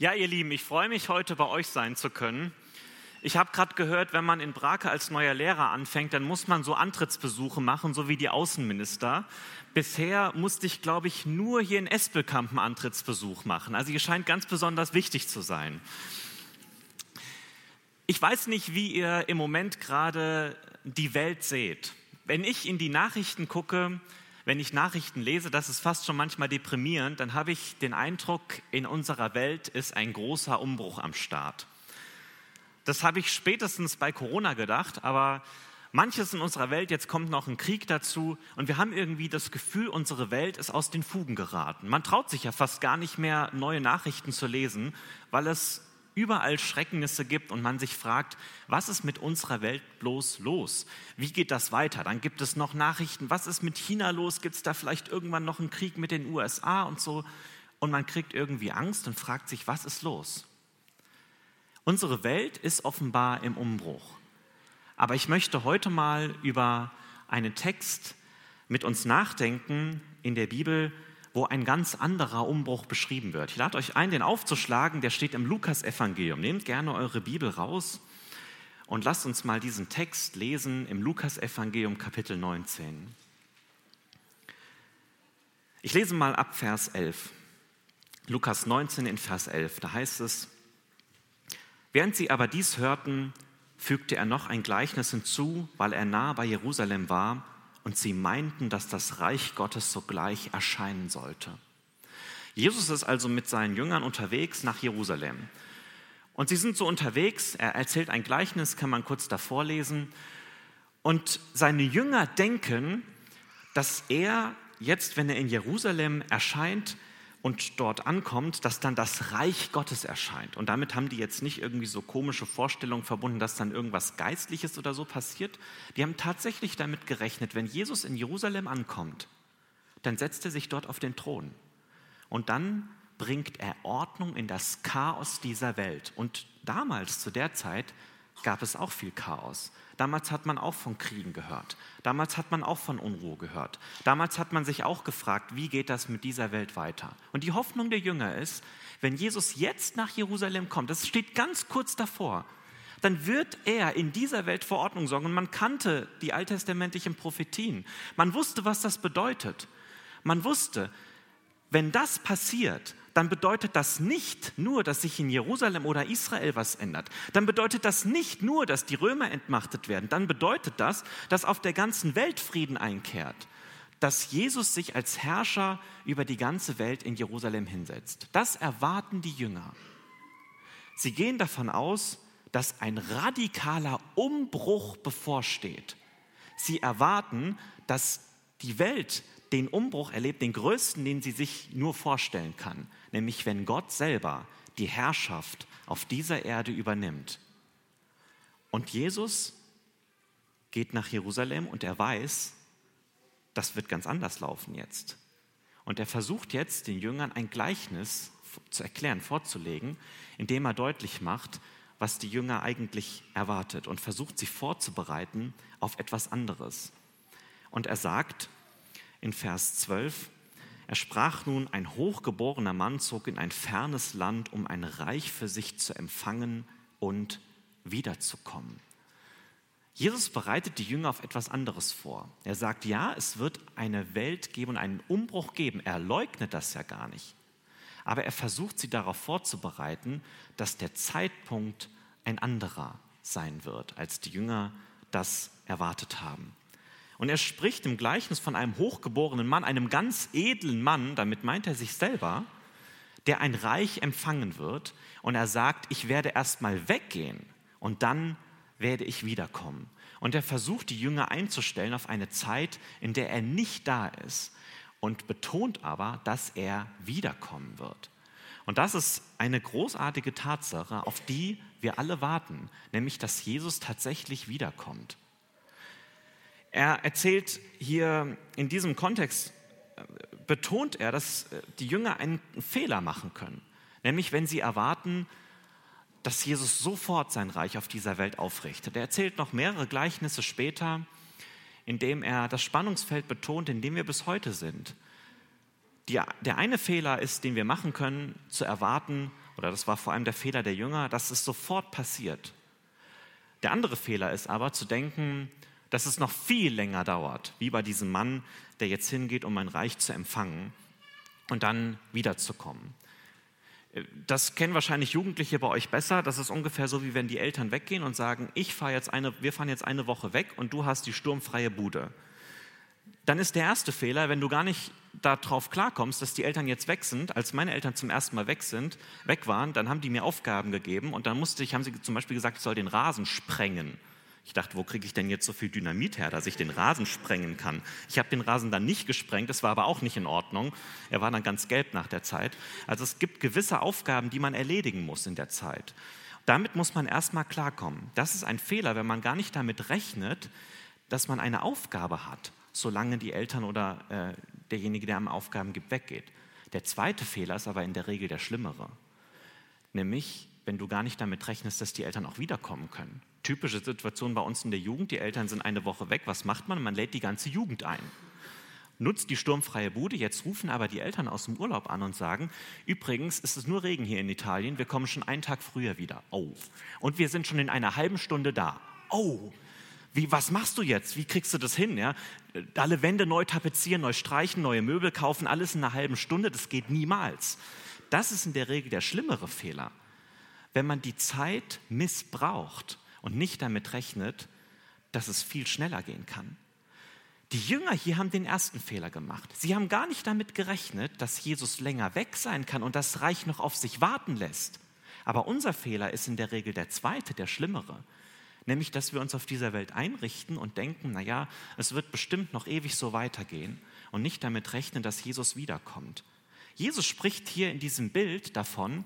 Ja, ihr Lieben, ich freue mich, heute bei euch sein zu können. Ich habe gerade gehört, wenn man in Brake als neuer Lehrer anfängt, dann muss man so Antrittsbesuche machen, so wie die Außenminister. Bisher musste ich, glaube ich, nur hier in Espelkamp einen Antrittsbesuch machen. Also ihr scheint ganz besonders wichtig zu sein. Ich weiß nicht, wie ihr im Moment gerade die Welt seht. Wenn ich in die Nachrichten gucke, wenn ich Nachrichten lese, das ist fast schon manchmal deprimierend, dann habe ich den Eindruck, in unserer Welt ist ein großer Umbruch am Start. Das habe ich spätestens bei Corona gedacht, aber manches in unserer Welt, jetzt kommt noch ein Krieg dazu und wir haben irgendwie das Gefühl, unsere Welt ist aus den Fugen geraten. Man traut sich ja fast gar nicht mehr, neue Nachrichten zu lesen, weil es überall Schrecknisse gibt und man sich fragt, was ist mit unserer Welt bloß los? Wie geht das weiter? Dann gibt es noch Nachrichten, was ist mit China los? Gibt es da vielleicht irgendwann noch einen Krieg mit den USA und so? Und man kriegt irgendwie Angst und fragt sich, was ist los? Unsere Welt ist offenbar im Umbruch. Aber ich möchte heute mal über einen Text mit uns nachdenken in der Bibel, wo ein ganz anderer Umbruch beschrieben wird. Ich lade euch ein, den aufzuschlagen, der steht im Lukasevangelium. Nehmt gerne eure Bibel raus und lasst uns mal diesen Text lesen im Lukasevangelium Kapitel 19. Ich lese mal ab Vers 11. Lukas 19 in Vers 11, da heißt es, während sie aber dies hörten, fügte er noch ein Gleichnis hinzu, weil er nah bei Jerusalem war und sie meinten, dass das Reich Gottes sogleich erscheinen sollte. Jesus ist also mit seinen Jüngern unterwegs nach Jerusalem. Und sie sind so unterwegs, er erzählt ein Gleichnis, kann man kurz davor lesen. Und seine Jünger denken, dass er jetzt, wenn er in Jerusalem erscheint, und dort ankommt, dass dann das Reich Gottes erscheint. Und damit haben die jetzt nicht irgendwie so komische Vorstellungen verbunden, dass dann irgendwas Geistliches oder so passiert. Die haben tatsächlich damit gerechnet, wenn Jesus in Jerusalem ankommt, dann setzt er sich dort auf den Thron. Und dann bringt er Ordnung in das Chaos dieser Welt. Und damals, zu der Zeit, gab es auch viel Chaos. Damals hat man auch von Kriegen gehört. Damals hat man auch von Unruhe gehört. Damals hat man sich auch gefragt, wie geht das mit dieser Welt weiter? Und die Hoffnung der Jünger ist, wenn Jesus jetzt nach Jerusalem kommt, das steht ganz kurz davor, dann wird er in dieser Welt für Ordnung sorgen. Und man kannte die alttestamentlichen Prophetien. Man wusste, was das bedeutet. Man wusste, wenn das passiert, dann bedeutet das nicht nur, dass sich in Jerusalem oder Israel was ändert. Dann bedeutet das nicht nur, dass die Römer entmachtet werden. Dann bedeutet das, dass auf der ganzen Welt Frieden einkehrt. Dass Jesus sich als Herrscher über die ganze Welt in Jerusalem hinsetzt. Das erwarten die Jünger. Sie gehen davon aus, dass ein radikaler Umbruch bevorsteht. Sie erwarten, dass die Welt den Umbruch erlebt, den größten, den sie sich nur vorstellen kann, nämlich wenn Gott selber die Herrschaft auf dieser Erde übernimmt. Und Jesus geht nach Jerusalem und er weiß, das wird ganz anders laufen jetzt. Und er versucht jetzt den Jüngern ein Gleichnis zu erklären, vorzulegen, indem er deutlich macht, was die Jünger eigentlich erwartet und versucht sie vorzubereiten auf etwas anderes. Und er sagt, in Vers 12. Er sprach nun, ein hochgeborener Mann zog in ein fernes Land, um ein Reich für sich zu empfangen und wiederzukommen. Jesus bereitet die Jünger auf etwas anderes vor. Er sagt, ja, es wird eine Welt geben und einen Umbruch geben. Er leugnet das ja gar nicht. Aber er versucht sie darauf vorzubereiten, dass der Zeitpunkt ein anderer sein wird, als die Jünger das erwartet haben. Und er spricht im Gleichnis von einem hochgeborenen Mann, einem ganz edlen Mann, damit meint er sich selber, der ein Reich empfangen wird. Und er sagt, ich werde erst mal weggehen und dann werde ich wiederkommen. Und er versucht, die Jünger einzustellen auf eine Zeit, in der er nicht da ist und betont aber, dass er wiederkommen wird. Und das ist eine großartige Tatsache, auf die wir alle warten, nämlich dass Jesus tatsächlich wiederkommt. Er erzählt hier in diesem Kontext, äh, betont er, dass äh, die Jünger einen Fehler machen können. Nämlich wenn sie erwarten, dass Jesus sofort sein Reich auf dieser Welt aufrichtet. Er erzählt noch mehrere Gleichnisse später, in dem er das Spannungsfeld betont, in dem wir bis heute sind. Die, der eine Fehler ist, den wir machen können, zu erwarten, oder das war vor allem der Fehler der Jünger, dass es sofort passiert. Der andere Fehler ist aber zu denken, dass es noch viel länger dauert, wie bei diesem Mann, der jetzt hingeht, um ein Reich zu empfangen und dann wiederzukommen. Das kennen wahrscheinlich Jugendliche bei euch besser. Das ist ungefähr so, wie wenn die Eltern weggehen und sagen, ich fahr jetzt eine, wir fahren jetzt eine Woche weg und du hast die sturmfreie Bude. Dann ist der erste Fehler, wenn du gar nicht darauf klarkommst, dass die Eltern jetzt weg sind. Als meine Eltern zum ersten Mal weg sind, weg waren, dann haben die mir Aufgaben gegeben und dann musste ich, haben sie zum Beispiel gesagt, ich soll den Rasen sprengen. Ich dachte, wo kriege ich denn jetzt so viel Dynamit her, dass ich den Rasen sprengen kann? Ich habe den Rasen dann nicht gesprengt, das war aber auch nicht in Ordnung. Er war dann ganz gelb nach der Zeit. Also es gibt gewisse Aufgaben, die man erledigen muss in der Zeit. Damit muss man erstmal klarkommen. Das ist ein Fehler, wenn man gar nicht damit rechnet, dass man eine Aufgabe hat, solange die Eltern oder äh, derjenige, der am Aufgaben gibt, weggeht. Der zweite Fehler ist aber in der Regel der schlimmere. Nämlich, wenn du gar nicht damit rechnest, dass die Eltern auch wiederkommen können typische Situation bei uns in der Jugend. Die Eltern sind eine Woche weg. Was macht man? Man lädt die ganze Jugend ein. Nutzt die sturmfreie Bude. Jetzt rufen aber die Eltern aus dem Urlaub an und sagen, übrigens ist es nur Regen hier in Italien. Wir kommen schon einen Tag früher wieder. Oh. Und wir sind schon in einer halben Stunde da. Oh. Wie, was machst du jetzt? Wie kriegst du das hin? Ja? Alle Wände neu tapezieren, neu streichen, neue Möbel kaufen, alles in einer halben Stunde. Das geht niemals. Das ist in der Regel der schlimmere Fehler. Wenn man die Zeit missbraucht und nicht damit rechnet, dass es viel schneller gehen kann. Die Jünger hier haben den ersten Fehler gemacht. Sie haben gar nicht damit gerechnet, dass Jesus länger weg sein kann und das Reich noch auf sich warten lässt. Aber unser Fehler ist in der Regel der zweite, der schlimmere. Nämlich, dass wir uns auf dieser Welt einrichten und denken, naja, es wird bestimmt noch ewig so weitergehen und nicht damit rechnen, dass Jesus wiederkommt. Jesus spricht hier in diesem Bild davon,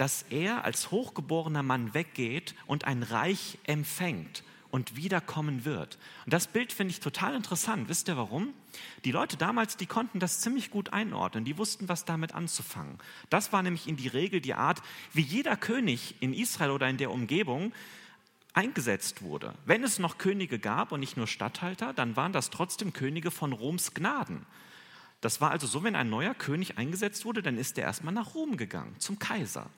dass er als hochgeborener Mann weggeht und ein Reich empfängt und wiederkommen wird. Und das Bild finde ich total interessant. Wisst ihr warum? Die Leute damals, die konnten das ziemlich gut einordnen. Die wussten, was damit anzufangen. Das war nämlich in die Regel die Art, wie jeder König in Israel oder in der Umgebung eingesetzt wurde. Wenn es noch Könige gab und nicht nur Statthalter, dann waren das trotzdem Könige von Roms Gnaden. Das war also so, wenn ein neuer König eingesetzt wurde, dann ist er erstmal nach Rom gegangen, zum Kaiser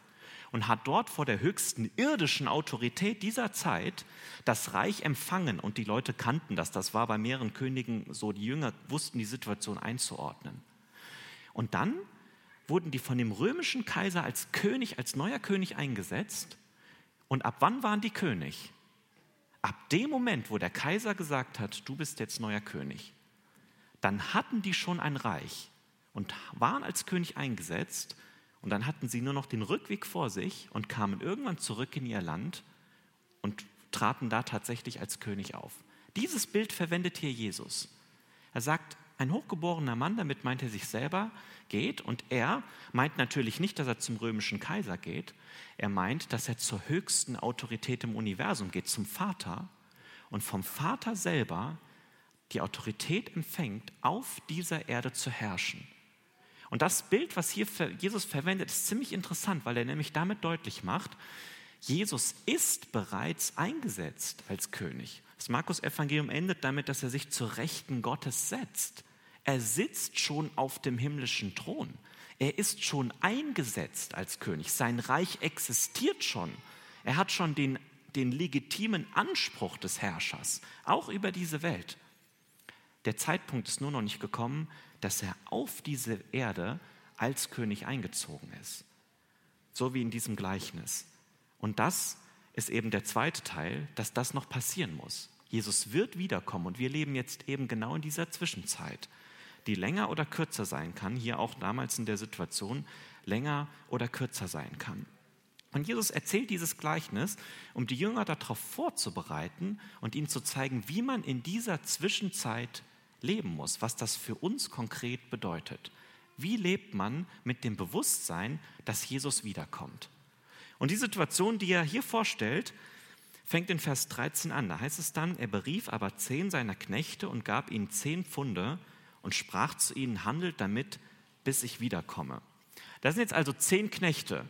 und hat dort vor der höchsten irdischen Autorität dieser Zeit das Reich empfangen. Und die Leute kannten das. Das war bei mehreren Königen so. Die Jünger wussten die Situation einzuordnen. Und dann wurden die von dem römischen Kaiser als König, als neuer König eingesetzt. Und ab wann waren die König? Ab dem Moment, wo der Kaiser gesagt hat, du bist jetzt neuer König, dann hatten die schon ein Reich und waren als König eingesetzt und dann hatten sie nur noch den Rückweg vor sich und kamen irgendwann zurück in ihr Land und traten da tatsächlich als König auf. Dieses Bild verwendet hier Jesus. Er sagt, ein hochgeborener Mann, damit meint er sich selber, geht und er meint natürlich nicht, dass er zum römischen Kaiser geht, er meint, dass er zur höchsten Autorität im Universum geht, zum Vater und vom Vater selber die Autorität empfängt, auf dieser Erde zu herrschen. Und das Bild, was hier Jesus verwendet, ist ziemlich interessant, weil er nämlich damit deutlich macht, Jesus ist bereits eingesetzt als König. Das Markus-Evangelium endet damit, dass er sich zur Rechten Gottes setzt. Er sitzt schon auf dem himmlischen Thron. Er ist schon eingesetzt als König. Sein Reich existiert schon. Er hat schon den, den legitimen Anspruch des Herrschers, auch über diese Welt. Der Zeitpunkt ist nur noch nicht gekommen, dass er auf diese Erde als König eingezogen ist. So wie in diesem Gleichnis. Und das ist eben der zweite Teil, dass das noch passieren muss. Jesus wird wiederkommen und wir leben jetzt eben genau in dieser Zwischenzeit, die länger oder kürzer sein kann, hier auch damals in der Situation länger oder kürzer sein kann. Und Jesus erzählt dieses Gleichnis, um die Jünger darauf vorzubereiten und ihnen zu zeigen, wie man in dieser Zwischenzeit leben muss, was das für uns konkret bedeutet. Wie lebt man mit dem Bewusstsein, dass Jesus wiederkommt? Und die Situation, die er hier vorstellt, fängt in Vers 13 an. Da heißt es dann, er berief aber zehn seiner Knechte und gab ihnen zehn Pfunde und sprach zu ihnen, handelt damit, bis ich wiederkomme. Das sind jetzt also zehn Knechte,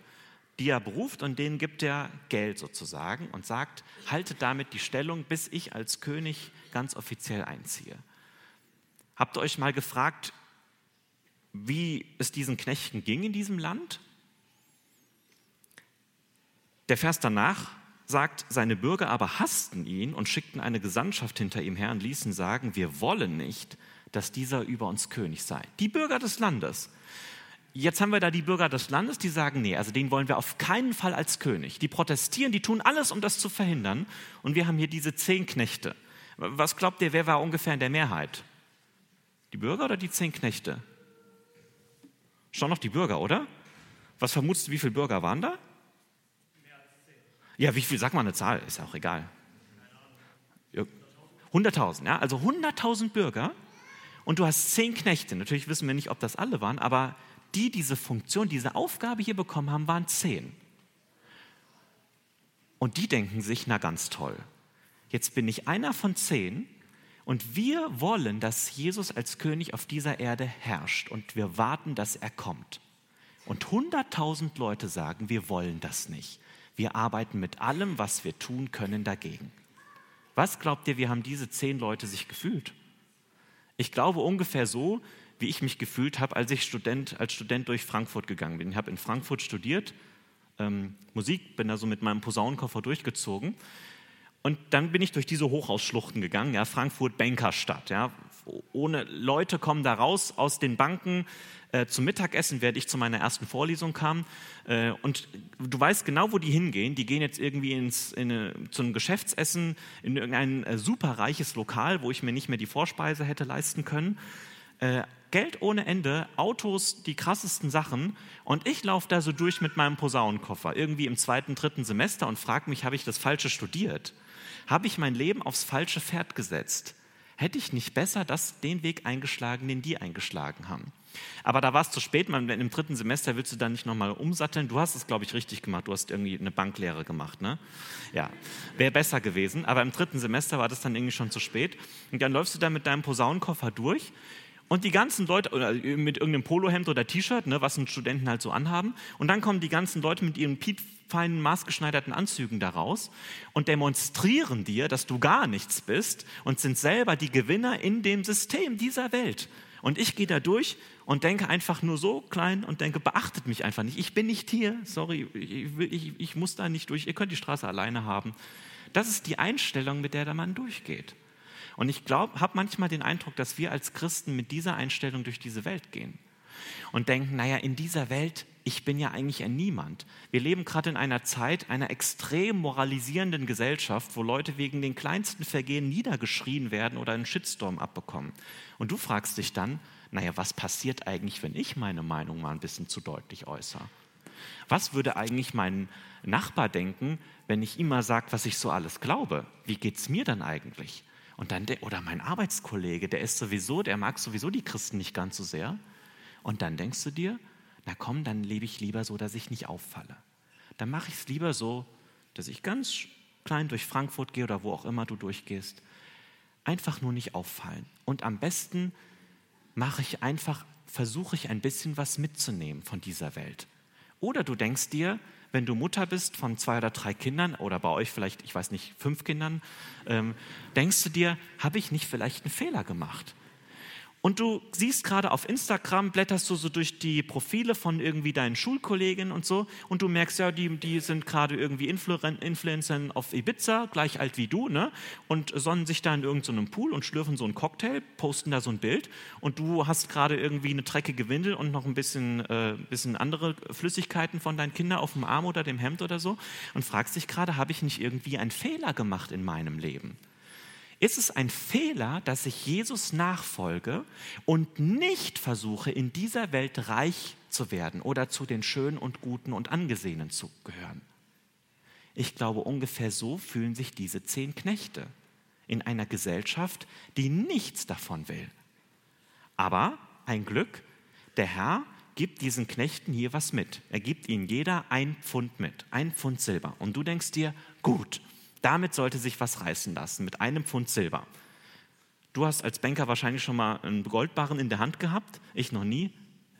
die er beruft und denen gibt er Geld sozusagen und sagt, haltet damit die Stellung, bis ich als König ganz offiziell einziehe. Habt ihr euch mal gefragt, wie es diesen Knechten ging in diesem Land? Der Vers danach sagt, seine Bürger aber hassten ihn und schickten eine Gesandtschaft hinter ihm her und ließen sagen, wir wollen nicht, dass dieser über uns König sei. Die Bürger des Landes. Jetzt haben wir da die Bürger des Landes, die sagen, nee, also den wollen wir auf keinen Fall als König. Die protestieren, die tun alles, um das zu verhindern. Und wir haben hier diese zehn Knechte. Was glaubt ihr, wer war ungefähr in der Mehrheit? Die Bürger oder die zehn Knechte? Schon noch die Bürger, oder? Was vermutest du, wie viele Bürger waren da? Ja, wie viel? Sag mal eine Zahl, ist ja auch egal. 100.000, ja, also 100.000 Bürger und du hast zehn Knechte. Natürlich wissen wir nicht, ob das alle waren, aber die diese Funktion, diese Aufgabe hier bekommen haben, waren zehn. Und die denken sich, na ganz toll, jetzt bin ich einer von zehn und wir wollen, dass Jesus als König auf dieser Erde herrscht und wir warten, dass er kommt. Und 100.000 Leute sagen, wir wollen das nicht. Wir arbeiten mit allem, was wir tun können, dagegen. Was glaubt ihr, wie haben diese zehn Leute sich gefühlt? Ich glaube ungefähr so, wie ich mich gefühlt habe, als ich Student, als Student durch Frankfurt gegangen bin. Ich habe in Frankfurt studiert, ähm, Musik, bin da so mit meinem Posaunenkoffer durchgezogen. Und dann bin ich durch diese Hochhausschluchten gegangen, ja, Frankfurt Bankerstadt, ja, ohne Leute kommen da raus aus den Banken äh, zum Mittagessen, während ich zu meiner ersten Vorlesung kam. Äh, und du weißt genau, wo die hingehen. Die gehen jetzt irgendwie ins, in eine, zu einem Geschäftsessen in irgendein äh, superreiches Lokal, wo ich mir nicht mehr die Vorspeise hätte leisten können. Geld ohne Ende, Autos, die krassesten Sachen. Und ich laufe da so durch mit meinem Posaunenkoffer, irgendwie im zweiten, dritten Semester und frage mich, habe ich das Falsche studiert? Habe ich mein Leben aufs falsche Pferd gesetzt? Hätte ich nicht besser das, den Weg eingeschlagen, den die eingeschlagen haben? Aber da war es zu spät. Man, Im dritten Semester willst du dann nicht nochmal umsatteln. Du hast es, glaube ich, richtig gemacht. Du hast irgendwie eine Banklehre gemacht. Ne? Ja, wäre besser gewesen. Aber im dritten Semester war das dann irgendwie schon zu spät. Und dann läufst du da mit deinem Posaunenkoffer durch und die ganzen Leute, oder mit irgendeinem Polohemd oder T-Shirt, ne, was ein Studenten halt so anhaben. Und dann kommen die ganzen Leute mit ihren piepfeinen, maßgeschneiderten Anzügen da raus und demonstrieren dir, dass du gar nichts bist und sind selber die Gewinner in dem System dieser Welt. Und ich gehe da durch und denke einfach nur so klein und denke, beachtet mich einfach nicht. Ich bin nicht hier, sorry, ich, ich, ich muss da nicht durch. Ihr könnt die Straße alleine haben. Das ist die Einstellung, mit der der Mann durchgeht. Und ich glaube, habe manchmal den Eindruck, dass wir als Christen mit dieser Einstellung durch diese Welt gehen und denken, naja, in dieser Welt, ich bin ja eigentlich ein Niemand. Wir leben gerade in einer Zeit einer extrem moralisierenden Gesellschaft, wo Leute wegen den kleinsten Vergehen niedergeschrien werden oder einen Shitstorm abbekommen. Und du fragst dich dann, naja, was passiert eigentlich, wenn ich meine Meinung mal ein bisschen zu deutlich äußere? Was würde eigentlich mein Nachbar denken, wenn ich ihm mal sage, was ich so alles glaube? Wie geht es mir dann eigentlich? Und dann, oder mein Arbeitskollege, der ist sowieso, der mag sowieso die Christen nicht ganz so sehr. Und dann denkst du dir, na komm, dann lebe ich lieber so, dass ich nicht auffalle. Dann mache ich es lieber so, dass ich ganz klein durch Frankfurt gehe oder wo auch immer du durchgehst. Einfach nur nicht auffallen. Und am besten mache ich einfach, versuche ich ein bisschen was mitzunehmen von dieser Welt. Oder du denkst dir, wenn du Mutter bist von zwei oder drei Kindern oder bei euch vielleicht, ich weiß nicht, fünf Kindern, ähm, denkst du dir, habe ich nicht vielleicht einen Fehler gemacht? Und du siehst gerade auf Instagram, blätterst du so durch die Profile von irgendwie deinen Schulkolleginnen und so und du merkst ja, die, die sind gerade irgendwie Influencer auf Ibiza, gleich alt wie du, ne? Und sonnen sich da in irgendeinem so Pool und schlürfen so einen Cocktail, posten da so ein Bild und du hast gerade irgendwie eine dreckige Windel und noch ein bisschen, äh, bisschen andere Flüssigkeiten von deinen Kindern auf dem Arm oder dem Hemd oder so und fragst dich gerade, habe ich nicht irgendwie einen Fehler gemacht in meinem Leben? Ist es ein Fehler, dass ich Jesus nachfolge und nicht versuche, in dieser Welt reich zu werden oder zu den Schönen und Guten und Angesehenen zu gehören? Ich glaube, ungefähr so fühlen sich diese zehn Knechte in einer Gesellschaft, die nichts davon will. Aber ein Glück, der Herr gibt diesen Knechten hier was mit. Er gibt ihnen jeder ein Pfund mit, ein Pfund Silber. Und du denkst dir, gut, damit sollte sich was reißen lassen, mit einem Pfund Silber. Du hast als Banker wahrscheinlich schon mal einen Goldbarren in der Hand gehabt, ich noch nie.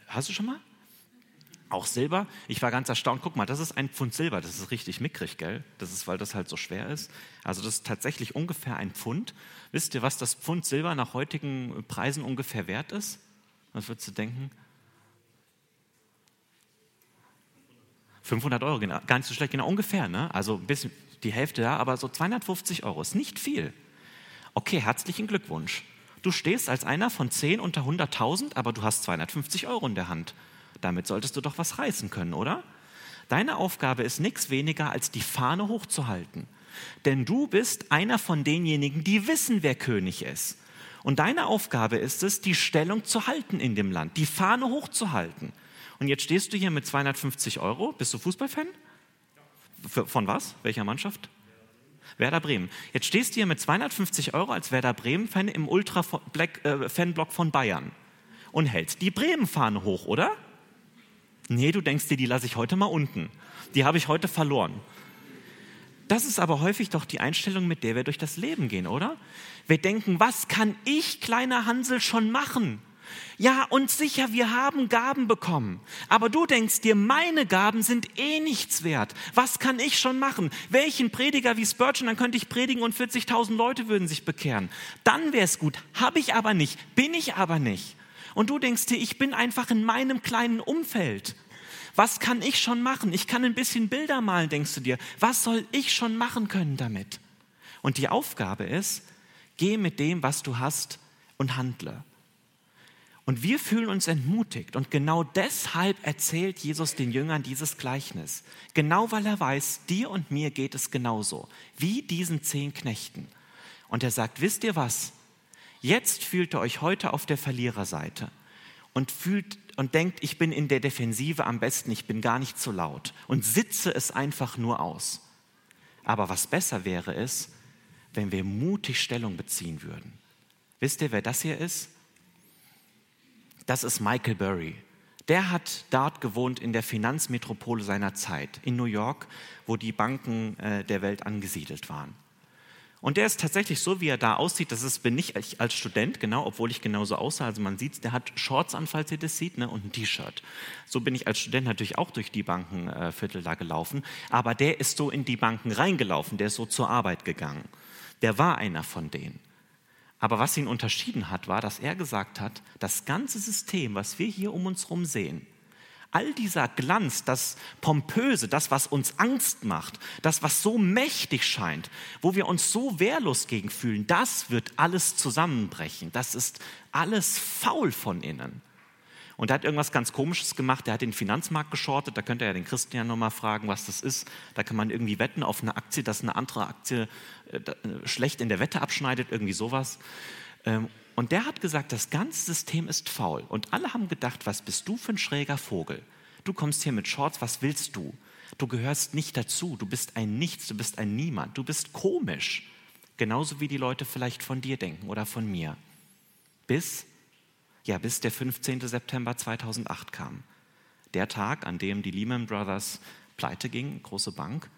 Hast du schon mal? Auch Silber. Ich war ganz erstaunt. Guck mal, das ist ein Pfund Silber. Das ist richtig mickrig, gell? Das ist, weil das halt so schwer ist. Also das ist tatsächlich ungefähr ein Pfund. Wisst ihr, was das Pfund Silber nach heutigen Preisen ungefähr wert ist? Was würdest du denken? 500 Euro, gar nicht so schlecht, genau ungefähr. Ne? Also ein bisschen die Hälfte, ja, aber so 250 Euro ist nicht viel. Okay, herzlichen Glückwunsch. Du stehst als einer von 10 unter 100.000, aber du hast 250 Euro in der Hand. Damit solltest du doch was reißen können, oder? Deine Aufgabe ist nichts weniger, als die Fahne hochzuhalten. Denn du bist einer von denjenigen, die wissen, wer König ist. Und deine Aufgabe ist es, die Stellung zu halten in dem Land, die Fahne hochzuhalten. Und jetzt stehst du hier mit 250 Euro. Bist du Fußballfan? Von was? Welcher Mannschaft? Werder Bremen. Jetzt stehst du hier mit 250 Euro als Werder Bremen-Fan im Ultra-Fanblock äh, von Bayern und hältst die Bremen-Fahne hoch, oder? Nee, du denkst dir, die lasse ich heute mal unten. Die habe ich heute verloren. Das ist aber häufig doch die Einstellung, mit der wir durch das Leben gehen, oder? Wir denken, was kann ich, kleiner Hansel, schon machen? Ja, und sicher, wir haben Gaben bekommen. Aber du denkst dir, meine Gaben sind eh nichts wert. Was kann ich schon machen? Welchen Prediger wie Spurgeon, dann könnte ich predigen und 40.000 Leute würden sich bekehren. Dann wäre es gut. Habe ich aber nicht, bin ich aber nicht. Und du denkst dir, ich bin einfach in meinem kleinen Umfeld. Was kann ich schon machen? Ich kann ein bisschen Bilder malen, denkst du dir. Was soll ich schon machen können damit? Und die Aufgabe ist, geh mit dem, was du hast und handle. Und wir fühlen uns entmutigt. Und genau deshalb erzählt Jesus den Jüngern dieses Gleichnis. Genau weil er weiß, dir und mir geht es genauso, wie diesen zehn Knechten. Und er sagt, wisst ihr was? Jetzt fühlt ihr euch heute auf der Verliererseite und fühlt und denkt, ich bin in der Defensive am besten, ich bin gar nicht so laut und sitze es einfach nur aus. Aber was besser wäre es, wenn wir mutig Stellung beziehen würden. Wisst ihr, wer das hier ist? Das ist Michael Burry. Der hat dort gewohnt in der Finanzmetropole seiner Zeit, in New York, wo die Banken äh, der Welt angesiedelt waren. Und der ist tatsächlich so, wie er da aussieht, das ist, bin ich als Student, genau, obwohl ich genauso aussah. Also man sieht, der hat Shorts an, falls ihr das sieht, ne, und ein T-Shirt. So bin ich als Student natürlich auch durch die Bankenviertel äh, da gelaufen. Aber der ist so in die Banken reingelaufen, der ist so zur Arbeit gegangen. Der war einer von denen. Aber was ihn unterschieden hat, war, dass er gesagt hat, das ganze System, was wir hier um uns herum sehen, all dieser Glanz, das Pompöse, das, was uns Angst macht, das, was so mächtig scheint, wo wir uns so wehrlos gegen fühlen, das wird alles zusammenbrechen. Das ist alles faul von innen. Und er hat irgendwas ganz Komisches gemacht. Er hat den Finanzmarkt geschortet. Da könnt ihr ja den Christen ja nochmal fragen, was das ist. Da kann man irgendwie wetten auf eine Aktie, dass eine andere Aktie äh, äh schlecht in der Wette abschneidet, irgendwie sowas. Ähm, und der hat gesagt, das ganze System ist faul. Und alle haben gedacht, was bist du für ein schräger Vogel? Du kommst hier mit Shorts, was willst du? Du gehörst nicht dazu, du bist ein Nichts, du bist ein Niemand, du bist komisch. Genauso wie die Leute vielleicht von dir denken oder von mir. Bis, ja, bis der 15. September 2008 kam. Der Tag, an dem die Lehman Brothers pleite ging, große Bank.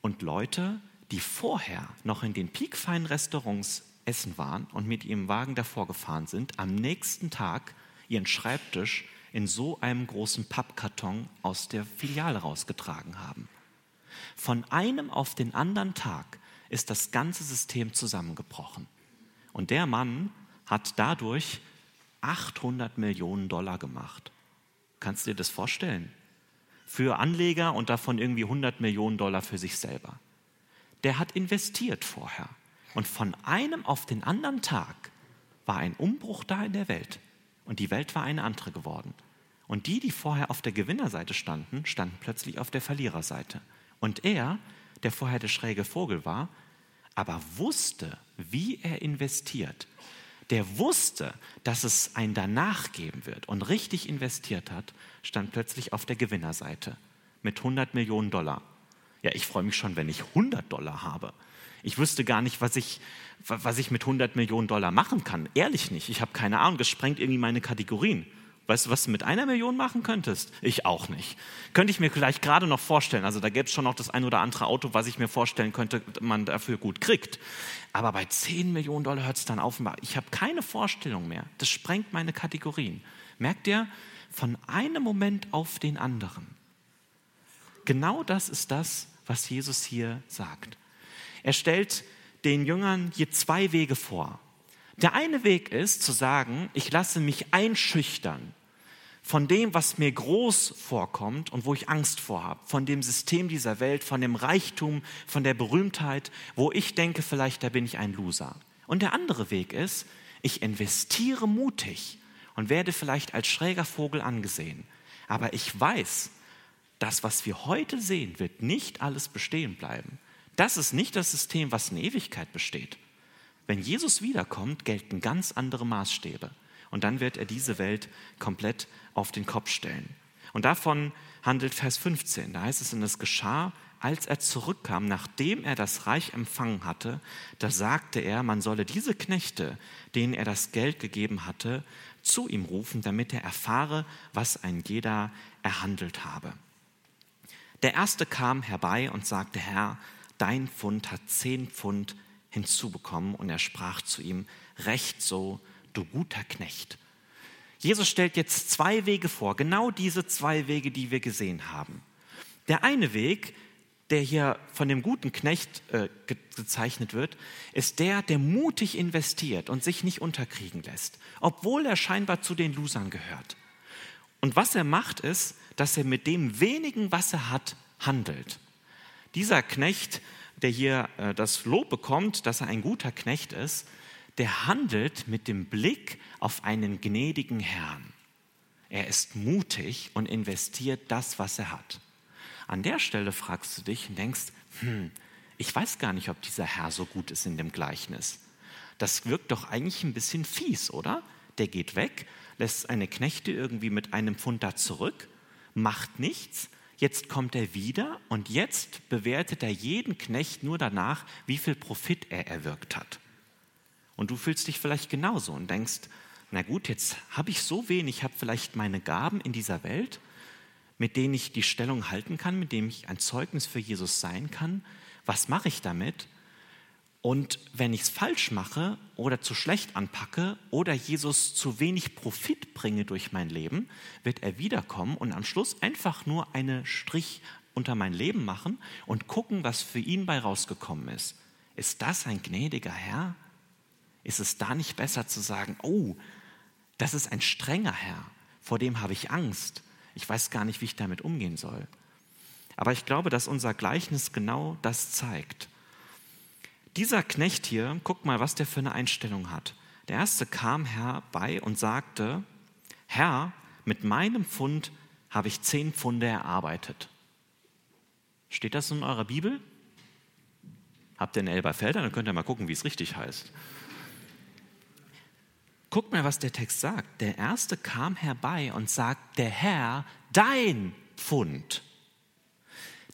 Und Leute, die vorher noch in den piekfeinen Restaurants essen waren und mit ihrem Wagen davor gefahren sind, am nächsten Tag ihren Schreibtisch in so einem großen Pappkarton aus der Filiale rausgetragen haben. Von einem auf den anderen Tag ist das ganze System zusammengebrochen. Und der Mann hat dadurch 800 Millionen Dollar gemacht. Kannst du dir das vorstellen? Für Anleger und davon irgendwie 100 Millionen Dollar für sich selber. Der hat investiert vorher. Und von einem auf den anderen Tag war ein Umbruch da in der Welt. Und die Welt war eine andere geworden. Und die, die vorher auf der Gewinnerseite standen, standen plötzlich auf der Verliererseite. Und er, der vorher der schräge Vogel war, aber wusste, wie er investiert, der wusste, dass es ein danach geben wird und richtig investiert hat, stand plötzlich auf der Gewinnerseite mit 100 Millionen Dollar. Ja, ich freue mich schon, wenn ich 100 Dollar habe. Ich wüsste gar nicht, was ich, was ich mit 100 Millionen Dollar machen kann. Ehrlich nicht. Ich habe keine Ahnung. Das sprengt irgendwie meine Kategorien. Weißt du, was du mit einer Million machen könntest? Ich auch nicht. Könnte ich mir vielleicht gerade noch vorstellen. Also da gäbe es schon noch das ein oder andere Auto, was ich mir vorstellen könnte, man dafür gut kriegt. Aber bei 10 Millionen Dollar hört es dann auf. Ich habe keine Vorstellung mehr. Das sprengt meine Kategorien. Merkt ihr? Von einem Moment auf den anderen. Genau das ist das, was Jesus hier sagt. Er stellt den Jüngern hier zwei Wege vor. Der eine Weg ist zu sagen, ich lasse mich einschüchtern von dem, was mir groß vorkommt und wo ich Angst vor habe, von dem System dieser Welt, von dem Reichtum, von der Berühmtheit, wo ich denke, vielleicht da bin ich ein Loser. Und der andere Weg ist, ich investiere mutig und werde vielleicht als schräger Vogel angesehen. Aber ich weiß, das, was wir heute sehen, wird nicht alles bestehen bleiben. Das ist nicht das System, was in Ewigkeit besteht. Wenn Jesus wiederkommt, gelten ganz andere Maßstäbe. Und dann wird er diese Welt komplett auf den Kopf stellen. Und davon handelt Vers 15. Da heißt es, und es geschah, als er zurückkam, nachdem er das Reich empfangen hatte, da sagte er, man solle diese Knechte, denen er das Geld gegeben hatte, zu ihm rufen, damit er erfahre, was ein jeder erhandelt habe. Der erste kam herbei und sagte, Herr, dein Pfund hat zehn Pfund hinzubekommen. Und er sprach zu ihm, recht so, du guter Knecht. Jesus stellt jetzt zwei Wege vor, genau diese zwei Wege, die wir gesehen haben. Der eine Weg, der hier von dem guten Knecht äh, gezeichnet wird, ist der, der mutig investiert und sich nicht unterkriegen lässt, obwohl er scheinbar zu den Losern gehört. Und was er macht, ist, dass er mit dem wenigen, was er hat, handelt. Dieser Knecht, der hier äh, das Lob bekommt, dass er ein guter Knecht ist, der handelt mit dem Blick auf einen gnädigen Herrn. Er ist mutig und investiert das, was er hat. An der Stelle fragst du dich und denkst, hm, ich weiß gar nicht, ob dieser Herr so gut ist in dem Gleichnis. Das wirkt doch eigentlich ein bisschen fies, oder? Der geht weg, lässt seine Knechte irgendwie mit einem Pfund da zurück macht nichts, jetzt kommt er wieder und jetzt bewertet er jeden Knecht nur danach, wie viel Profit er erwirkt hat. Und du fühlst dich vielleicht genauso und denkst, na gut, jetzt habe ich so wenig, habe vielleicht meine Gaben in dieser Welt, mit denen ich die Stellung halten kann, mit denen ich ein Zeugnis für Jesus sein kann. Was mache ich damit? Und wenn ich es falsch mache oder zu schlecht anpacke oder Jesus zu wenig Profit bringe durch mein Leben, wird er wiederkommen und am Schluss einfach nur einen Strich unter mein Leben machen und gucken, was für ihn bei rausgekommen ist. Ist das ein gnädiger Herr? Ist es da nicht besser zu sagen, oh, das ist ein strenger Herr, vor dem habe ich Angst. Ich weiß gar nicht, wie ich damit umgehen soll. Aber ich glaube, dass unser Gleichnis genau das zeigt. Dieser Knecht hier, guck mal, was der für eine Einstellung hat. Der erste kam herbei und sagte, Herr, mit meinem Pfund habe ich zehn Pfunde erarbeitet. Steht das in eurer Bibel? Habt ihr eine Elberfelder? Dann könnt ihr mal gucken, wie es richtig heißt. Guckt mal, was der Text sagt. Der erste kam herbei und sagt, der Herr, dein Pfund.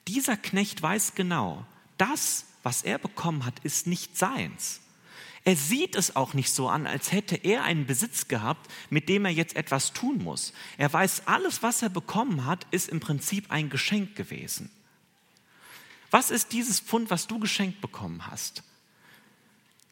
Dieser Knecht weiß genau, das, was er bekommen hat, ist nicht seins. Er sieht es auch nicht so an, als hätte er einen Besitz gehabt, mit dem er jetzt etwas tun muss. Er weiß, alles, was er bekommen hat, ist im Prinzip ein Geschenk gewesen. Was ist dieses Pfund, was du geschenkt bekommen hast?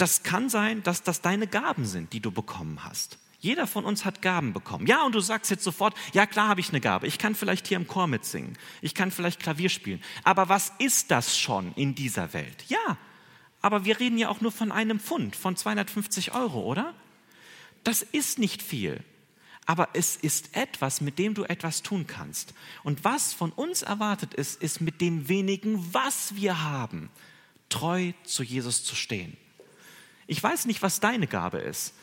Das kann sein, dass das deine Gaben sind, die du bekommen hast. Jeder von uns hat Gaben bekommen. Ja, und du sagst jetzt sofort, ja klar habe ich eine Gabe. Ich kann vielleicht hier im Chor mitsingen. Ich kann vielleicht Klavier spielen. Aber was ist das schon in dieser Welt? Ja, aber wir reden ja auch nur von einem Pfund, von 250 Euro, oder? Das ist nicht viel. Aber es ist etwas, mit dem du etwas tun kannst. Und was von uns erwartet ist, ist mit dem wenigen, was wir haben, treu zu Jesus zu stehen. Ich weiß nicht, was deine Gabe ist.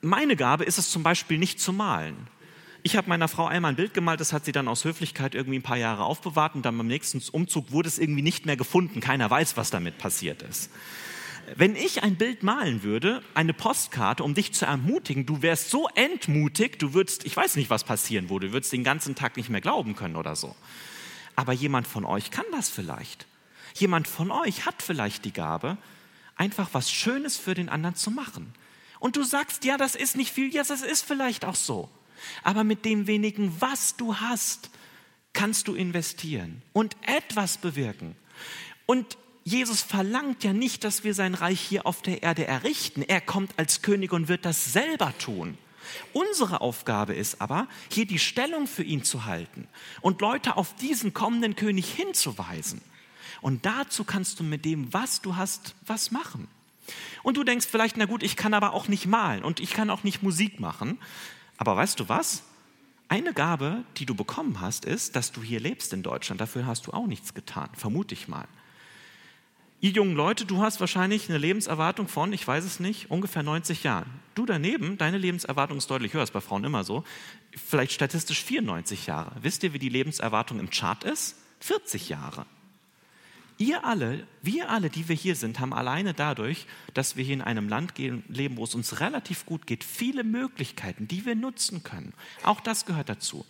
Meine Gabe ist es zum Beispiel nicht zu malen. Ich habe meiner Frau einmal ein Bild gemalt, das hat sie dann aus Höflichkeit irgendwie ein paar Jahre aufbewahrt und dann beim nächsten Umzug wurde es irgendwie nicht mehr gefunden. Keiner weiß, was damit passiert ist. Wenn ich ein Bild malen würde, eine Postkarte, um dich zu ermutigen, du wärst so entmutigt, du würdest, ich weiß nicht, was passieren würde, du würdest den ganzen Tag nicht mehr glauben können oder so. Aber jemand von euch kann das vielleicht. Jemand von euch hat vielleicht die Gabe, einfach was Schönes für den anderen zu machen. Und du sagst, ja, das ist nicht viel, ja, das ist vielleicht auch so. Aber mit dem wenigen, was du hast, kannst du investieren und etwas bewirken. Und Jesus verlangt ja nicht, dass wir sein Reich hier auf der Erde errichten. Er kommt als König und wird das selber tun. Unsere Aufgabe ist aber, hier die Stellung für ihn zu halten und Leute auf diesen kommenden König hinzuweisen. Und dazu kannst du mit dem, was du hast, was machen. Und du denkst vielleicht, na gut, ich kann aber auch nicht malen und ich kann auch nicht Musik machen. Aber weißt du was? Eine Gabe, die du bekommen hast, ist, dass du hier lebst in Deutschland. Dafür hast du auch nichts getan, vermute ich mal. Ihr jungen Leute, du hast wahrscheinlich eine Lebenserwartung von, ich weiß es nicht, ungefähr 90 Jahren. Du daneben, deine Lebenserwartung ist deutlich höher, ist bei Frauen immer so, vielleicht statistisch 94 Jahre. Wisst ihr, wie die Lebenserwartung im Chart ist? 40 Jahre. Ihr alle, wir alle, die wir hier sind, haben alleine dadurch, dass wir hier in einem Land leben, wo es uns relativ gut geht, viele Möglichkeiten, die wir nutzen können. Auch das gehört dazu.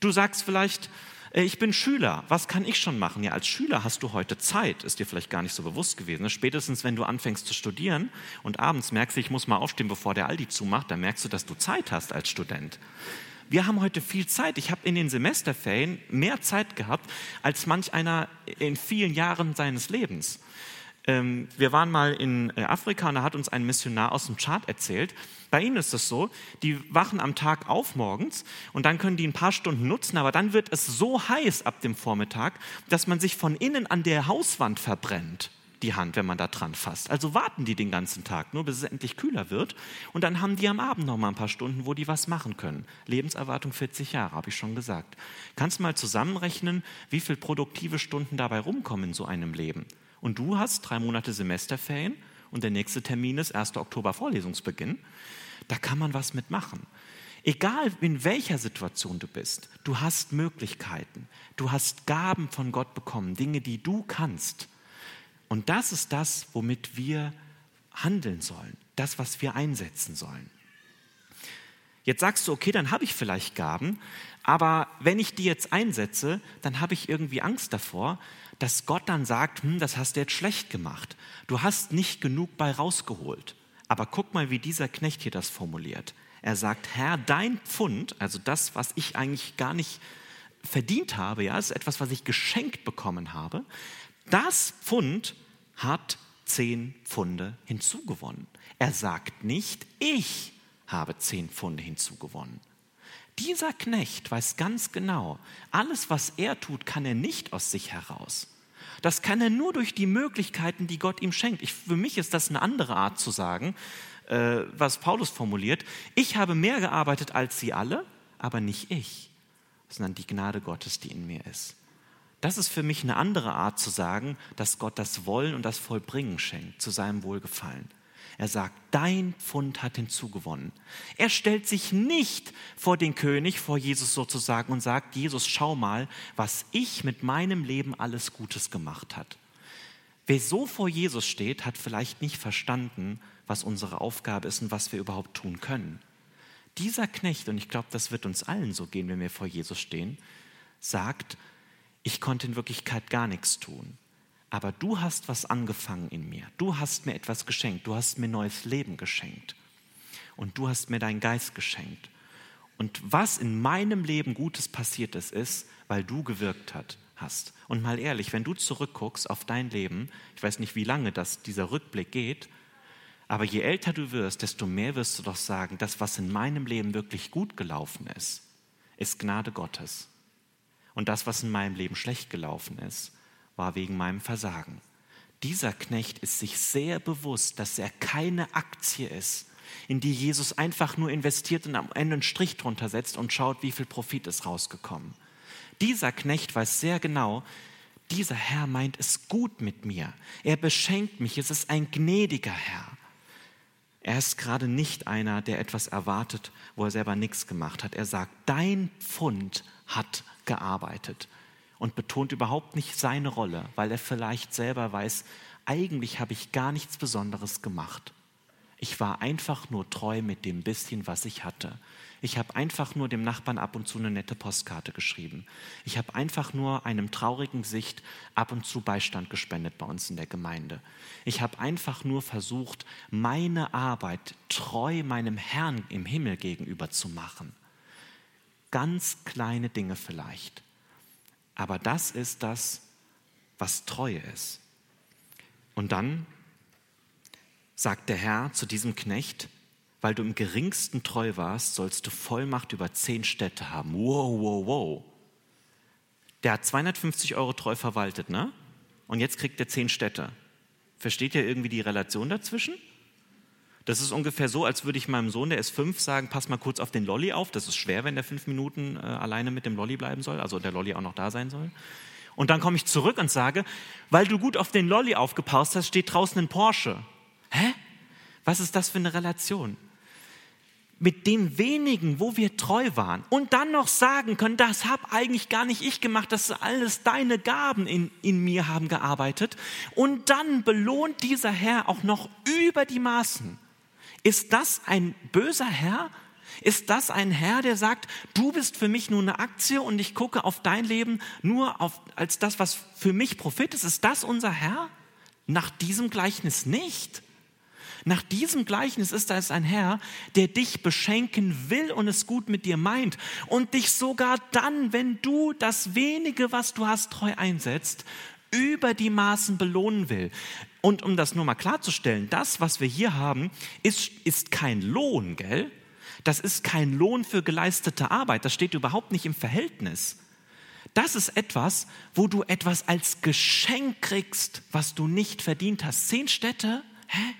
Du sagst vielleicht, äh, ich bin Schüler, was kann ich schon machen? Ja, als Schüler hast du heute Zeit, ist dir vielleicht gar nicht so bewusst gewesen. Ne? Spätestens, wenn du anfängst zu studieren und abends merkst, ich muss mal aufstehen, bevor der Aldi zumacht, dann merkst du, dass du Zeit hast als Student. Wir haben heute viel Zeit. Ich habe in den Semesterferien mehr Zeit gehabt als manch einer in vielen Jahren seines Lebens. Ähm, wir waren mal in äh, Afrika und da hat uns ein Missionar aus dem Chart erzählt. Bei ihnen ist es so, die wachen am Tag auf morgens und dann können die ein paar Stunden nutzen, aber dann wird es so heiß ab dem Vormittag, dass man sich von innen an der Hauswand verbrennt die Hand, wenn man da dran fasst. Also warten die den ganzen Tag, nur bis es endlich kühler wird. Und dann haben die am Abend noch mal ein paar Stunden, wo die was machen können. Lebenserwartung 40 Jahre, habe ich schon gesagt. Kannst mal zusammenrechnen, wie viele produktive Stunden dabei rumkommen in so einem Leben. Und du hast drei Monate Semesterferien und der nächste Termin ist 1. Oktober Vorlesungsbeginn. Da kann man was mitmachen. Egal in welcher Situation du bist, du hast Möglichkeiten, du hast Gaben von Gott bekommen, Dinge, die du kannst. Und das ist das, womit wir handeln sollen, das, was wir einsetzen sollen. Jetzt sagst du, okay, dann habe ich vielleicht Gaben, aber wenn ich die jetzt einsetze, dann habe ich irgendwie Angst davor, dass Gott dann sagt, hm, das hast du jetzt schlecht gemacht. Du hast nicht genug bei rausgeholt. Aber guck mal, wie dieser Knecht hier das formuliert. Er sagt, Herr, dein Pfund, also das, was ich eigentlich gar nicht verdient habe, ja, ist etwas, was ich geschenkt bekommen habe, das Pfund hat zehn Pfunde hinzugewonnen. Er sagt nicht, ich habe zehn Pfunde hinzugewonnen. Dieser Knecht weiß ganz genau, alles, was er tut, kann er nicht aus sich heraus. Das kann er nur durch die Möglichkeiten, die Gott ihm schenkt. Ich, für mich ist das eine andere Art zu sagen, äh, was Paulus formuliert. Ich habe mehr gearbeitet als sie alle, aber nicht ich, sondern die Gnade Gottes, die in mir ist. Das ist für mich eine andere Art zu sagen, dass Gott das Wollen und das Vollbringen schenkt, zu seinem Wohlgefallen. Er sagt, dein Pfund hat hinzugewonnen. Er stellt sich nicht vor den König, vor Jesus sozusagen und sagt, Jesus, schau mal, was ich mit meinem Leben alles Gutes gemacht hat. Wer so vor Jesus steht, hat vielleicht nicht verstanden, was unsere Aufgabe ist und was wir überhaupt tun können. Dieser Knecht, und ich glaube, das wird uns allen so gehen, wenn wir vor Jesus stehen, sagt, ich konnte in Wirklichkeit gar nichts tun. Aber du hast was angefangen in mir. Du hast mir etwas geschenkt. Du hast mir neues Leben geschenkt. Und du hast mir deinen Geist geschenkt. Und was in meinem Leben Gutes passiert ist, ist, weil du gewirkt hat, hast. Und mal ehrlich, wenn du zurückguckst auf dein Leben, ich weiß nicht, wie lange das, dieser Rückblick geht, aber je älter du wirst, desto mehr wirst du doch sagen, das, was in meinem Leben wirklich gut gelaufen ist, ist Gnade Gottes. Und das, was in meinem Leben schlecht gelaufen ist, war wegen meinem Versagen. Dieser Knecht ist sich sehr bewusst, dass er keine Aktie ist, in die Jesus einfach nur investiert und am Ende einen Strich drunter setzt und schaut, wie viel Profit ist rausgekommen. Dieser Knecht weiß sehr genau, dieser Herr meint es gut mit mir. Er beschenkt mich. Es ist ein gnädiger Herr. Er ist gerade nicht einer, der etwas erwartet, wo er selber nichts gemacht hat. Er sagt, dein Pfund hat gearbeitet und betont überhaupt nicht seine Rolle, weil er vielleicht selber weiß, eigentlich habe ich gar nichts Besonderes gemacht. Ich war einfach nur treu mit dem bisschen, was ich hatte. Ich habe einfach nur dem Nachbarn ab und zu eine nette Postkarte geschrieben. Ich habe einfach nur einem traurigen Sicht ab und zu Beistand gespendet bei uns in der Gemeinde. Ich habe einfach nur versucht, meine Arbeit treu meinem Herrn im Himmel gegenüber zu machen. Ganz kleine Dinge vielleicht. Aber das ist das, was Treue ist. Und dann sagt der Herr zu diesem Knecht, weil du im geringsten treu warst, sollst du Vollmacht über zehn Städte haben. Wow, wow, wow. Der hat 250 Euro treu verwaltet, ne? Und jetzt kriegt er zehn Städte. Versteht ihr irgendwie die Relation dazwischen? Das ist ungefähr so, als würde ich meinem Sohn, der ist fünf, sagen, pass mal kurz auf den Lolli auf. Das ist schwer, wenn der fünf Minuten äh, alleine mit dem Lolli bleiben soll, also der Lolli auch noch da sein soll. Und dann komme ich zurück und sage, weil du gut auf den Lolli aufgepasst hast, steht draußen ein Porsche. Hä? Was ist das für eine Relation? mit den wenigen, wo wir treu waren und dann noch sagen können, das habe eigentlich gar nicht ich gemacht, das ist alles deine Gaben in, in mir haben gearbeitet und dann belohnt dieser Herr auch noch über die Maßen. Ist das ein böser Herr? Ist das ein Herr, der sagt, du bist für mich nur eine Aktie und ich gucke auf dein Leben nur auf, als das, was für mich Profit ist? Ist das unser Herr? Nach diesem Gleichnis nicht. Nach diesem Gleichnis ist da ein Herr, der dich beschenken will und es gut mit dir meint und dich sogar dann, wenn du das wenige, was du hast, treu einsetzt, über die Maßen belohnen will. Und um das nur mal klarzustellen, das, was wir hier haben, ist, ist kein Lohn, gell? Das ist kein Lohn für geleistete Arbeit. Das steht überhaupt nicht im Verhältnis. Das ist etwas, wo du etwas als Geschenk kriegst, was du nicht verdient hast. Zehn Städte? Hä?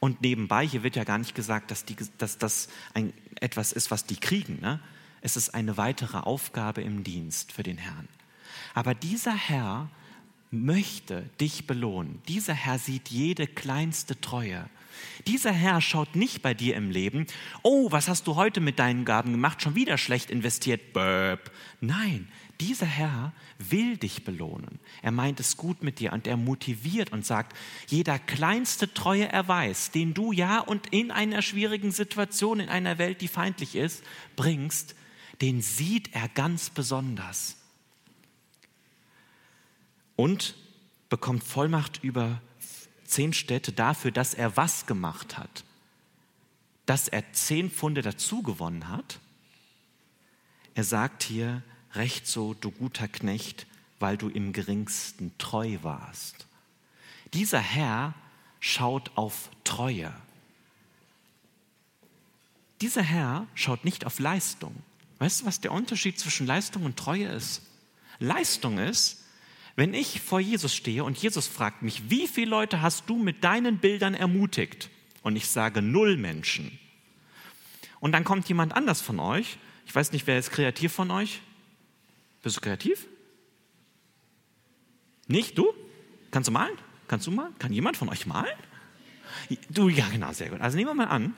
Und nebenbei, hier wird ja gar nicht gesagt, dass, die, dass das ein, etwas ist, was die kriegen. Ne? Es ist eine weitere Aufgabe im Dienst für den Herrn. Aber dieser Herr möchte dich belohnen. Dieser Herr sieht jede kleinste Treue. Dieser Herr schaut nicht bei dir im Leben, oh, was hast du heute mit deinen Gaben gemacht, schon wieder schlecht investiert, Böp. Nein, dieser Herr will dich belohnen. Er meint es gut mit dir und er motiviert und sagt, jeder kleinste treue Erweis, den du ja und in einer schwierigen Situation, in einer Welt, die feindlich ist, bringst, den sieht er ganz besonders. Und bekommt Vollmacht über zehn Städte dafür, dass er was gemacht hat. Dass er zehn Pfunde dazu gewonnen hat. Er sagt hier, recht so, du guter Knecht, weil du im geringsten treu warst. Dieser Herr schaut auf Treue. Dieser Herr schaut nicht auf Leistung. Weißt du, was der Unterschied zwischen Leistung und Treue ist? Leistung ist, wenn ich vor Jesus stehe und Jesus fragt mich, wie viele Leute hast du mit deinen Bildern ermutigt? Und ich sage null Menschen. Und dann kommt jemand anders von euch, ich weiß nicht, wer ist kreativ von euch, bist du kreativ? Nicht? Du? Kannst du malen? Kannst du malen? Kann jemand von euch malen? Du, ja, genau, sehr gut. Also nehmen wir mal an,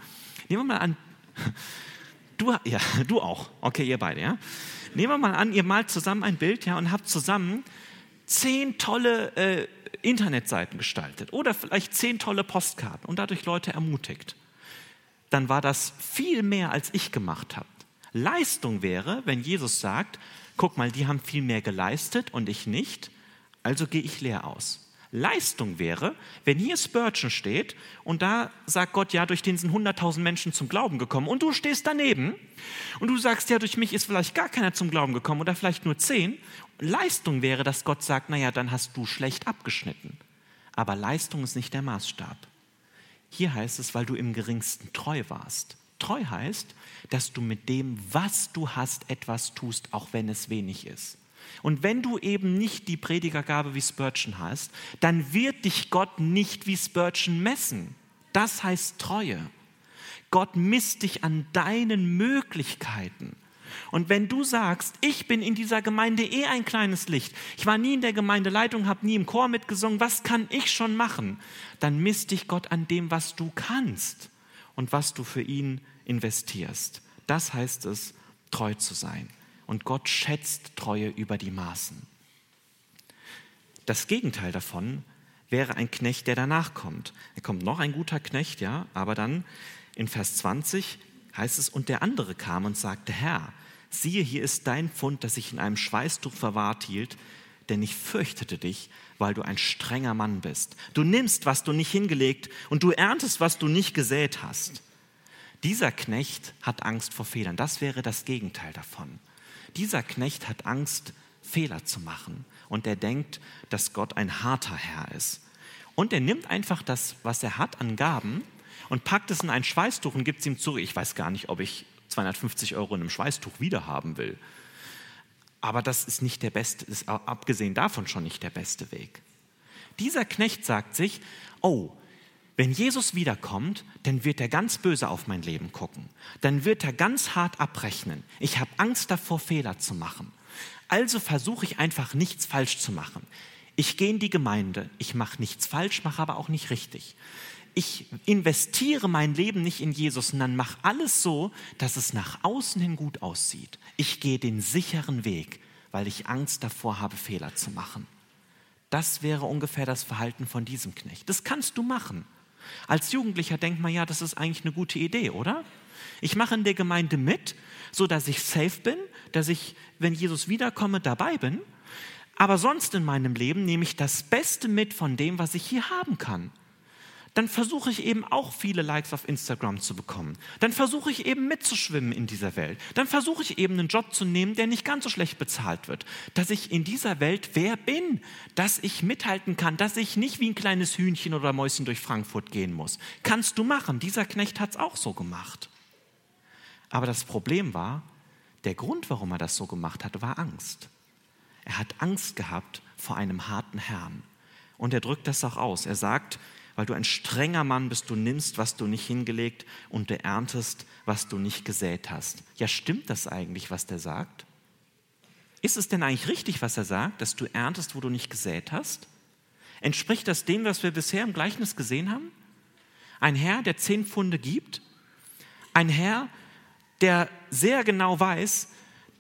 nehmen wir mal an, du, ja, du auch. Okay, ihr beide, ja. Nehmen wir mal an, ihr malt zusammen ein Bild, ja, und habt zusammen zehn tolle äh, Internetseiten gestaltet oder vielleicht zehn tolle Postkarten und dadurch Leute ermutigt. Dann war das viel mehr, als ich gemacht habe. Leistung wäre, wenn Jesus sagt, guck mal, die haben viel mehr geleistet und ich nicht, also gehe ich leer aus. Leistung wäre, wenn hier Spurgeon steht und da sagt Gott, ja, durch den sind 100.000 Menschen zum Glauben gekommen und du stehst daneben und du sagst, ja, durch mich ist vielleicht gar keiner zum Glauben gekommen oder vielleicht nur zehn. Leistung wäre, dass Gott sagt, naja, dann hast du schlecht abgeschnitten. Aber Leistung ist nicht der Maßstab. Hier heißt es, weil du im geringsten treu warst. Treu heißt, dass du mit dem, was du hast, etwas tust, auch wenn es wenig ist. Und wenn du eben nicht die Predigergabe wie Spurgeon hast, dann wird dich Gott nicht wie Spurgeon messen. Das heißt Treue. Gott misst dich an deinen Möglichkeiten. Und wenn du sagst, ich bin in dieser Gemeinde eh ein kleines Licht, ich war nie in der Gemeindeleitung, habe nie im Chor mitgesungen, was kann ich schon machen? Dann misst dich Gott an dem, was du kannst und was du für ihn investierst. Das heißt es, treu zu sein. Und Gott schätzt Treue über die Maßen. Das Gegenteil davon wäre ein Knecht, der danach kommt. Er kommt noch ein guter Knecht, ja, aber dann in Vers 20 heißt es, und der andere kam und sagte, Herr, siehe, hier ist dein Pfund, das ich in einem Schweißtuch verwahrt hielt, denn ich fürchtete dich, weil du ein strenger Mann bist. Du nimmst, was du nicht hingelegt, und du erntest, was du nicht gesät hast. Dieser Knecht hat Angst vor Fehlern. Das wäre das Gegenteil davon. Dieser Knecht hat Angst, Fehler zu machen. Und er denkt, dass Gott ein harter Herr ist. Und er nimmt einfach das, was er hat an Gaben und packt es in ein Schweißtuch und gibt es ihm zurück. Ich weiß gar nicht, ob ich 250 Euro in einem Schweißtuch wiederhaben will. Aber das ist nicht der beste, ist abgesehen davon schon nicht der beste Weg. Dieser Knecht sagt sich, oh, wenn Jesus wiederkommt, dann wird er ganz böse auf mein Leben gucken. Dann wird er ganz hart abrechnen. Ich habe Angst davor, Fehler zu machen. Also versuche ich einfach nichts falsch zu machen. Ich gehe in die Gemeinde, ich mache nichts falsch, mache aber auch nicht richtig. Ich investiere mein Leben nicht in Jesus, sondern mache alles so, dass es nach außen hin gut aussieht. Ich gehe den sicheren Weg, weil ich Angst davor habe, Fehler zu machen. Das wäre ungefähr das Verhalten von diesem Knecht. Das kannst du machen. Als Jugendlicher denkt man ja, das ist eigentlich eine gute Idee, oder? Ich mache in der Gemeinde mit, so dass ich safe bin, dass ich, wenn Jesus wiederkomme, dabei bin. Aber sonst in meinem Leben nehme ich das Beste mit von dem, was ich hier haben kann dann versuche ich eben auch viele Likes auf Instagram zu bekommen. Dann versuche ich eben mitzuschwimmen in dieser Welt. Dann versuche ich eben einen Job zu nehmen, der nicht ganz so schlecht bezahlt wird. Dass ich in dieser Welt wer bin, dass ich mithalten kann, dass ich nicht wie ein kleines Hühnchen oder Mäuschen durch Frankfurt gehen muss. Kannst du machen. Dieser Knecht hat es auch so gemacht. Aber das Problem war, der Grund, warum er das so gemacht hat, war Angst. Er hat Angst gehabt vor einem harten Herrn. Und er drückt das auch aus. Er sagt, weil du ein strenger Mann bist, du nimmst, was du nicht hingelegt und du erntest, was du nicht gesät hast. Ja, stimmt das eigentlich, was der sagt? Ist es denn eigentlich richtig, was er sagt, dass du erntest, wo du nicht gesät hast? Entspricht das dem, was wir bisher im Gleichnis gesehen haben? Ein Herr, der zehn Pfunde gibt? Ein Herr, der sehr genau weiß,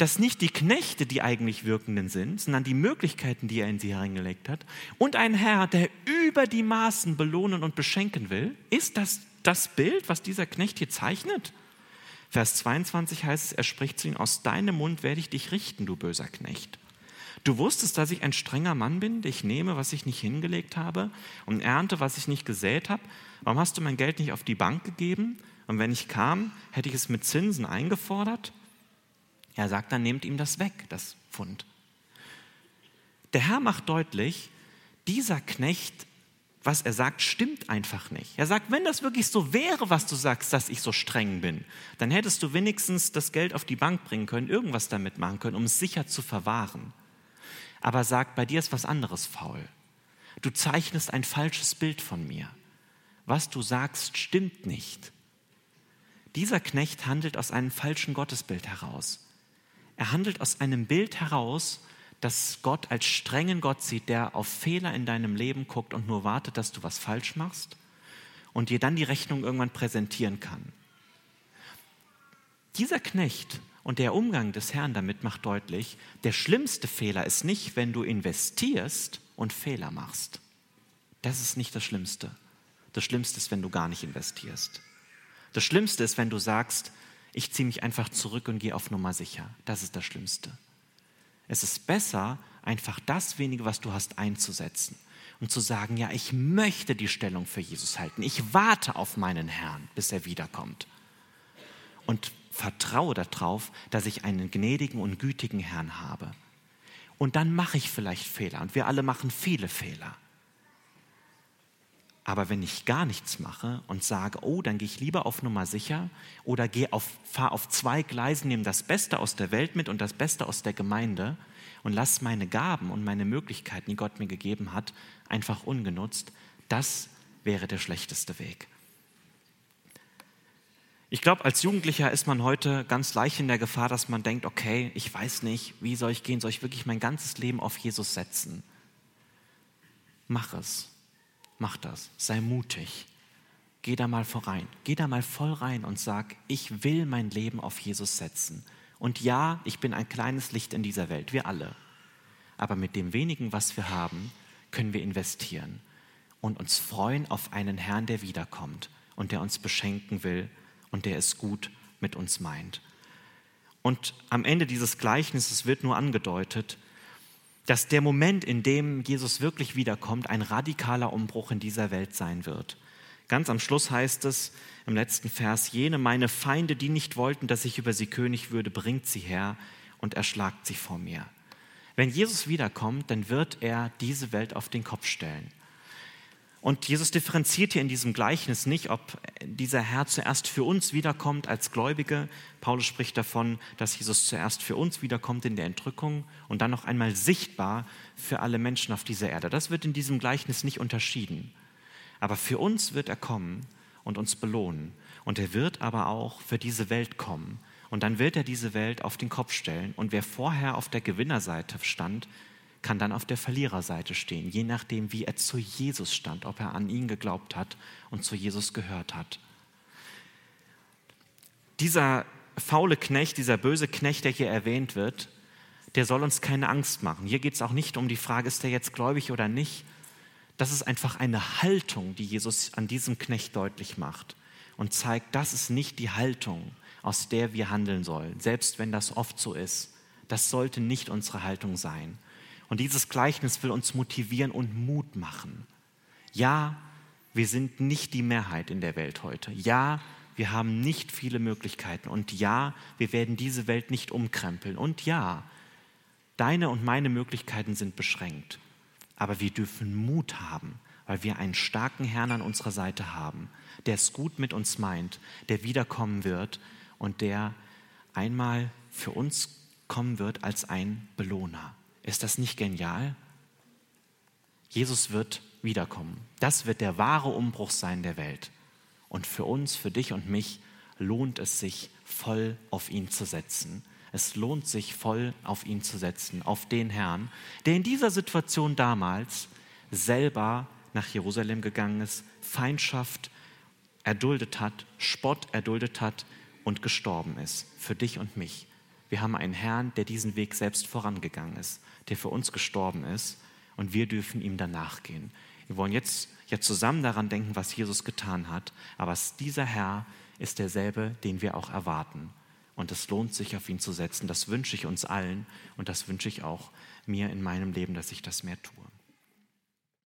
dass nicht die Knechte die eigentlich Wirkenden sind, sondern die Möglichkeiten, die er in sie hereingelegt hat. Und ein Herr, der über die Maßen belohnen und beschenken will. Ist das das Bild, was dieser Knecht hier zeichnet? Vers 22 heißt es, er spricht zu ihm, aus deinem Mund werde ich dich richten, du böser Knecht. Du wusstest, dass ich ein strenger Mann bin, ich nehme, was ich nicht hingelegt habe und ernte, was ich nicht gesät habe. Warum hast du mein Geld nicht auf die Bank gegeben? Und wenn ich kam, hätte ich es mit Zinsen eingefordert? Er sagt dann, nehmt ihm das weg, das Pfund. Der Herr macht deutlich, dieser Knecht, was er sagt, stimmt einfach nicht. Er sagt, wenn das wirklich so wäre, was du sagst, dass ich so streng bin, dann hättest du wenigstens das Geld auf die Bank bringen können, irgendwas damit machen können, um es sicher zu verwahren. Aber sagt, bei dir ist was anderes faul. Du zeichnest ein falsches Bild von mir. Was du sagst, stimmt nicht. Dieser Knecht handelt aus einem falschen Gottesbild heraus. Er handelt aus einem Bild heraus, dass Gott als strengen Gott sieht, der auf Fehler in deinem Leben guckt und nur wartet, dass du was falsch machst und dir dann die Rechnung irgendwann präsentieren kann. Dieser Knecht und der Umgang des Herrn damit macht deutlich, der schlimmste Fehler ist nicht, wenn du investierst und Fehler machst. Das ist nicht das Schlimmste. Das Schlimmste ist, wenn du gar nicht investierst. Das Schlimmste ist, wenn du sagst, ich ziehe mich einfach zurück und gehe auf Nummer sicher. Das ist das Schlimmste. Es ist besser, einfach das wenige, was du hast, einzusetzen und zu sagen, ja, ich möchte die Stellung für Jesus halten. Ich warte auf meinen Herrn, bis er wiederkommt. Und vertraue darauf, dass ich einen gnädigen und gütigen Herrn habe. Und dann mache ich vielleicht Fehler. Und wir alle machen viele Fehler. Aber wenn ich gar nichts mache und sage, oh, dann gehe ich lieber auf Nummer sicher oder gehe auf, fahre auf zwei Gleisen, nehme das Beste aus der Welt mit und das Beste aus der Gemeinde und lasse meine Gaben und meine Möglichkeiten, die Gott mir gegeben hat, einfach ungenutzt, das wäre der schlechteste Weg. Ich glaube, als Jugendlicher ist man heute ganz leicht in der Gefahr, dass man denkt, okay, ich weiß nicht, wie soll ich gehen, soll ich wirklich mein ganzes Leben auf Jesus setzen? Mach es mach das, sei mutig. Geh da mal vorein, geh da mal voll rein und sag, ich will mein Leben auf Jesus setzen. Und ja, ich bin ein kleines Licht in dieser Welt, wir alle. Aber mit dem wenigen, was wir haben, können wir investieren und uns freuen auf einen Herrn, der wiederkommt und der uns beschenken will und der es gut mit uns meint. Und am Ende dieses Gleichnisses wird nur angedeutet, dass der Moment, in dem Jesus wirklich wiederkommt, ein radikaler Umbruch in dieser Welt sein wird. Ganz am Schluss heißt es im letzten Vers, jene meine Feinde, die nicht wollten, dass ich über sie König würde, bringt sie her und erschlagt sie vor mir. Wenn Jesus wiederkommt, dann wird er diese Welt auf den Kopf stellen. Und Jesus differenziert hier in diesem Gleichnis nicht, ob dieser Herr zuerst für uns wiederkommt als Gläubige. Paulus spricht davon, dass Jesus zuerst für uns wiederkommt in der Entrückung und dann noch einmal sichtbar für alle Menschen auf dieser Erde. Das wird in diesem Gleichnis nicht unterschieden. Aber für uns wird er kommen und uns belohnen. Und er wird aber auch für diese Welt kommen. Und dann wird er diese Welt auf den Kopf stellen. Und wer vorher auf der Gewinnerseite stand, kann dann auf der Verliererseite stehen, je nachdem, wie er zu Jesus stand, ob er an ihn geglaubt hat und zu Jesus gehört hat. Dieser faule Knecht, dieser böse Knecht, der hier erwähnt wird, der soll uns keine Angst machen. Hier geht es auch nicht um die Frage, ist er jetzt gläubig oder nicht. Das ist einfach eine Haltung, die Jesus an diesem Knecht deutlich macht und zeigt, das ist nicht die Haltung, aus der wir handeln sollen, selbst wenn das oft so ist. Das sollte nicht unsere Haltung sein. Und dieses Gleichnis will uns motivieren und Mut machen. Ja, wir sind nicht die Mehrheit in der Welt heute. Ja, wir haben nicht viele Möglichkeiten. Und ja, wir werden diese Welt nicht umkrempeln. Und ja, deine und meine Möglichkeiten sind beschränkt. Aber wir dürfen Mut haben, weil wir einen starken Herrn an unserer Seite haben, der es gut mit uns meint, der wiederkommen wird und der einmal für uns kommen wird als ein Belohner. Ist das nicht genial? Jesus wird wiederkommen. Das wird der wahre Umbruch sein der Welt. Und für uns, für dich und mich lohnt es sich, voll auf ihn zu setzen. Es lohnt sich, voll auf ihn zu setzen, auf den Herrn, der in dieser Situation damals selber nach Jerusalem gegangen ist, Feindschaft erduldet hat, Spott erduldet hat und gestorben ist. Für dich und mich. Wir haben einen Herrn, der diesen Weg selbst vorangegangen ist der für uns gestorben ist und wir dürfen ihm danach gehen. Wir wollen jetzt ja zusammen daran denken, was Jesus getan hat, aber dieser Herr ist derselbe, den wir auch erwarten. Und es lohnt sich, auf ihn zu setzen. Das wünsche ich uns allen und das wünsche ich auch mir in meinem Leben, dass ich das mehr tue.